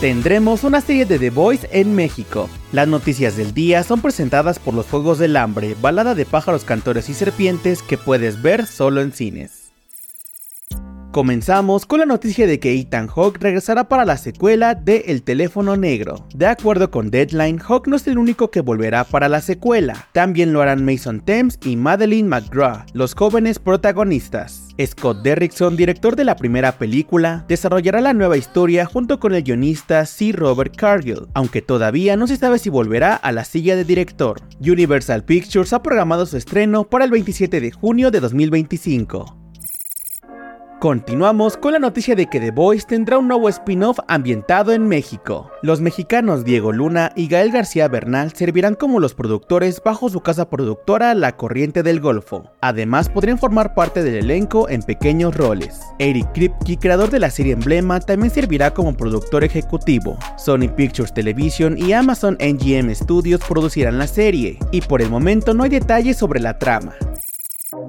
Tendremos una serie de The Voice en México. Las noticias del día son presentadas por los Juegos del Hambre, balada de pájaros, cantores y serpientes que puedes ver solo en cines. Comenzamos con la noticia de que Ethan Hawke regresará para la secuela de El teléfono negro. De acuerdo con Deadline, Hawke no es el único que volverá para la secuela. También lo harán Mason Thames y Madeline McGraw, los jóvenes protagonistas. Scott Derrickson, director de la primera película, desarrollará la nueva historia junto con el guionista C. Robert Cargill, aunque todavía no se sabe si volverá a la silla de director. Universal Pictures ha programado su estreno para el 27 de junio de 2025. Continuamos con la noticia de que The Voice tendrá un nuevo spin-off ambientado en México. Los mexicanos Diego Luna y Gael García Bernal servirán como los productores bajo su casa productora La Corriente del Golfo. Además podrían formar parte del elenco en pequeños roles. Eric Kripke, creador de la serie Emblema, también servirá como productor ejecutivo. Sony Pictures Television y Amazon NGM Studios producirán la serie, y por el momento no hay detalles sobre la trama.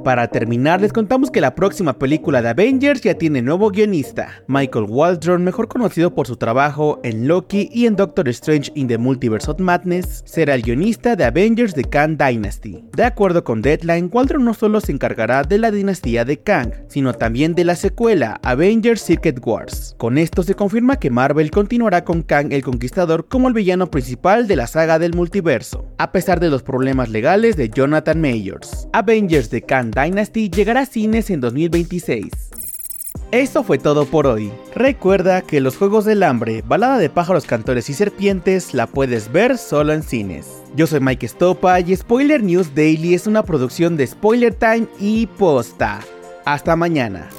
Para terminar, les contamos que la próxima película de Avengers ya tiene nuevo guionista. Michael Waldron, mejor conocido por su trabajo en Loki y en Doctor Strange in the Multiverse of Madness, será el guionista de Avengers The Kang Dynasty. De acuerdo con Deadline, Waldron no solo se encargará de la dinastía de Kang, sino también de la secuela Avengers Secret Wars. Con esto se confirma que Marvel continuará con Kang el Conquistador como el villano principal de la saga del multiverso, a pesar de los problemas legales de Jonathan Mayors. Avengers The Dynasty llegará a cines en 2026. Esto fue todo por hoy. Recuerda que Los Juegos del Hambre, balada de pájaros, cantores y serpientes, la puedes ver solo en cines. Yo soy Mike Stopa y Spoiler News Daily es una producción de Spoiler Time y Posta. Hasta mañana.